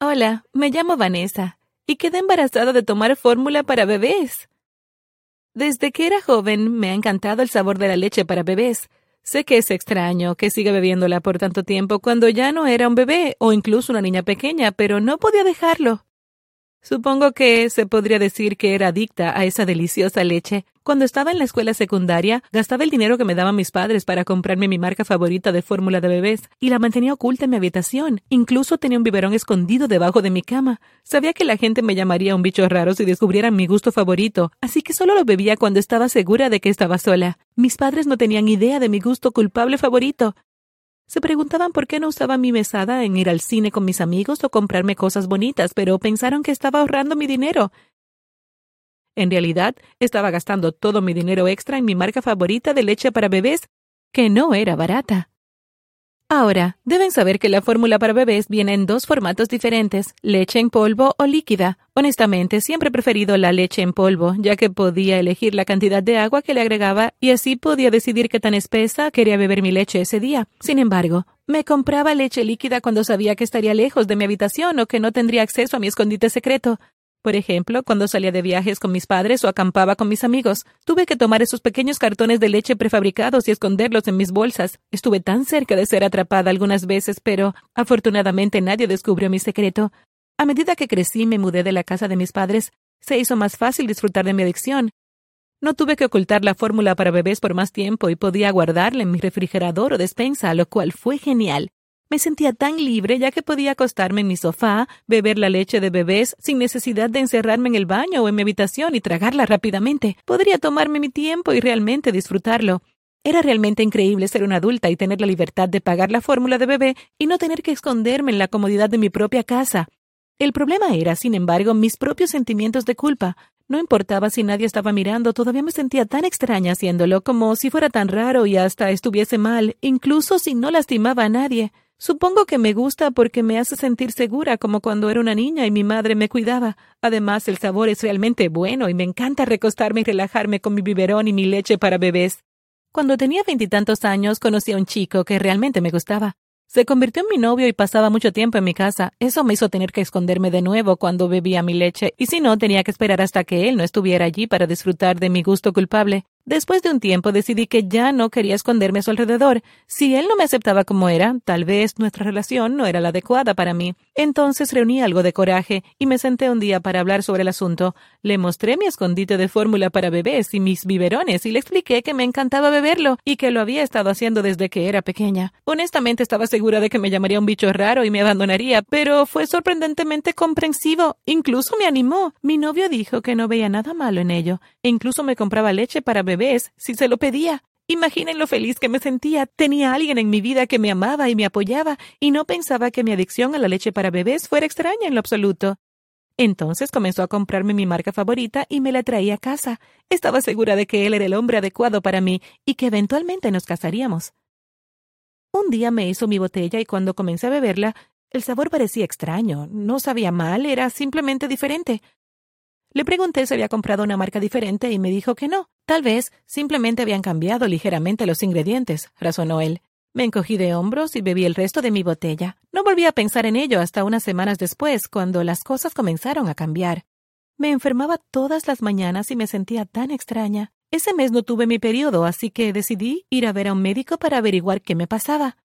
Hola, me llamo Vanessa y quedé embarazada de tomar fórmula para bebés. Desde que era joven me ha encantado el sabor de la leche para bebés. Sé que es extraño que siga bebiéndola por tanto tiempo cuando ya no era un bebé o incluso una niña pequeña, pero no podía dejarlo. Supongo que se podría decir que era adicta a esa deliciosa leche. Cuando estaba en la escuela secundaria, gastaba el dinero que me daban mis padres para comprarme mi marca favorita de fórmula de bebés y la mantenía oculta en mi habitación. Incluso tenía un biberón escondido debajo de mi cama. Sabía que la gente me llamaría un bicho raro si descubrieran mi gusto favorito, así que solo lo bebía cuando estaba segura de que estaba sola. Mis padres no tenían idea de mi gusto culpable favorito, se preguntaban por qué no usaba mi mesada en ir al cine con mis amigos o comprarme cosas bonitas, pero pensaron que estaba ahorrando mi dinero. En realidad, estaba gastando todo mi dinero extra en mi marca favorita de leche para bebés, que no era barata. Ahora, deben saber que la fórmula para bebés viene en dos formatos diferentes, leche en polvo o líquida. Honestamente, siempre he preferido la leche en polvo, ya que podía elegir la cantidad de agua que le agregaba y así podía decidir qué tan espesa quería beber mi leche ese día. Sin embargo, me compraba leche líquida cuando sabía que estaría lejos de mi habitación o que no tendría acceso a mi escondite secreto. Por ejemplo, cuando salía de viajes con mis padres o acampaba con mis amigos, tuve que tomar esos pequeños cartones de leche prefabricados y esconderlos en mis bolsas. Estuve tan cerca de ser atrapada algunas veces, pero afortunadamente nadie descubrió mi secreto. A medida que crecí y me mudé de la casa de mis padres, se hizo más fácil disfrutar de mi adicción. No tuve que ocultar la fórmula para bebés por más tiempo y podía guardarla en mi refrigerador o despensa, lo cual fue genial. Me sentía tan libre ya que podía acostarme en mi sofá, beber la leche de bebés sin necesidad de encerrarme en el baño o en mi habitación y tragarla rápidamente. Podría tomarme mi tiempo y realmente disfrutarlo. Era realmente increíble ser una adulta y tener la libertad de pagar la fórmula de bebé y no tener que esconderme en la comodidad de mi propia casa. El problema era, sin embargo, mis propios sentimientos de culpa. No importaba si nadie estaba mirando, todavía me sentía tan extraña haciéndolo, como si fuera tan raro y hasta estuviese mal, incluso si no lastimaba a nadie. Supongo que me gusta porque me hace sentir segura como cuando era una niña y mi madre me cuidaba. Además, el sabor es realmente bueno y me encanta recostarme y relajarme con mi biberón y mi leche para bebés. Cuando tenía veintitantos años conocí a un chico que realmente me gustaba. Se convirtió en mi novio y pasaba mucho tiempo en mi casa. Eso me hizo tener que esconderme de nuevo cuando bebía mi leche, y si no, tenía que esperar hasta que él no estuviera allí para disfrutar de mi gusto culpable. Después de un tiempo decidí que ya no quería esconderme a su alrededor. Si él no me aceptaba como era, tal vez nuestra relación no era la adecuada para mí. Entonces reuní algo de coraje y me senté un día para hablar sobre el asunto. Le mostré mi escondite de fórmula para bebés y mis biberones y le expliqué que me encantaba beberlo y que lo había estado haciendo desde que era pequeña. Honestamente estaba segura de que me llamaría un bicho raro y me abandonaría, pero fue sorprendentemente comprensivo. Incluso me animó. Mi novio dijo que no veía nada malo en ello e incluso me compraba leche para beber si se lo pedía. Imaginen lo feliz que me sentía. Tenía alguien en mi vida que me amaba y me apoyaba, y no pensaba que mi adicción a la leche para bebés fuera extraña en lo absoluto. Entonces comenzó a comprarme mi marca favorita y me la traía a casa. Estaba segura de que él era el hombre adecuado para mí y que eventualmente nos casaríamos. Un día me hizo mi botella y cuando comencé a beberla, el sabor parecía extraño. No sabía mal, era simplemente diferente. Le pregunté si había comprado una marca diferente y me dijo que no. Tal vez simplemente habían cambiado ligeramente los ingredientes, razonó él. Me encogí de hombros y bebí el resto de mi botella. No volví a pensar en ello hasta unas semanas después, cuando las cosas comenzaron a cambiar. Me enfermaba todas las mañanas y me sentía tan extraña. Ese mes no tuve mi periodo, así que decidí ir a ver a un médico para averiguar qué me pasaba.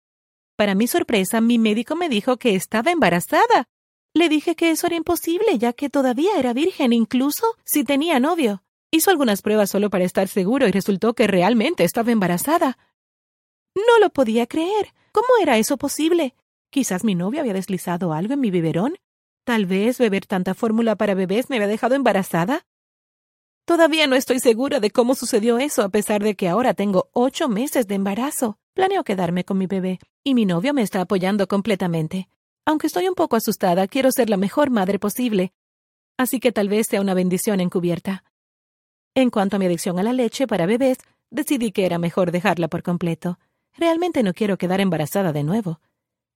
Para mi sorpresa, mi médico me dijo que estaba embarazada. Le dije que eso era imposible, ya que todavía era virgen, incluso si tenía novio. Hizo algunas pruebas solo para estar seguro y resultó que realmente estaba embarazada. No lo podía creer. ¿Cómo era eso posible? Quizás mi novio había deslizado algo en mi biberón. Tal vez beber tanta fórmula para bebés me había dejado embarazada. Todavía no estoy segura de cómo sucedió eso, a pesar de que ahora tengo ocho meses de embarazo. Planeo quedarme con mi bebé, y mi novio me está apoyando completamente. Aunque estoy un poco asustada, quiero ser la mejor madre posible, así que tal vez sea una bendición encubierta. En cuanto a mi adicción a la leche para bebés, decidí que era mejor dejarla por completo. Realmente no quiero quedar embarazada de nuevo.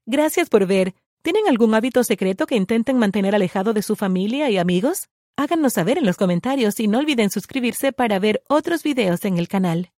Gracias por ver. ¿Tienen algún hábito secreto que intenten mantener alejado de su familia y amigos? Háganos saber en los comentarios y no olviden suscribirse para ver otros videos en el canal.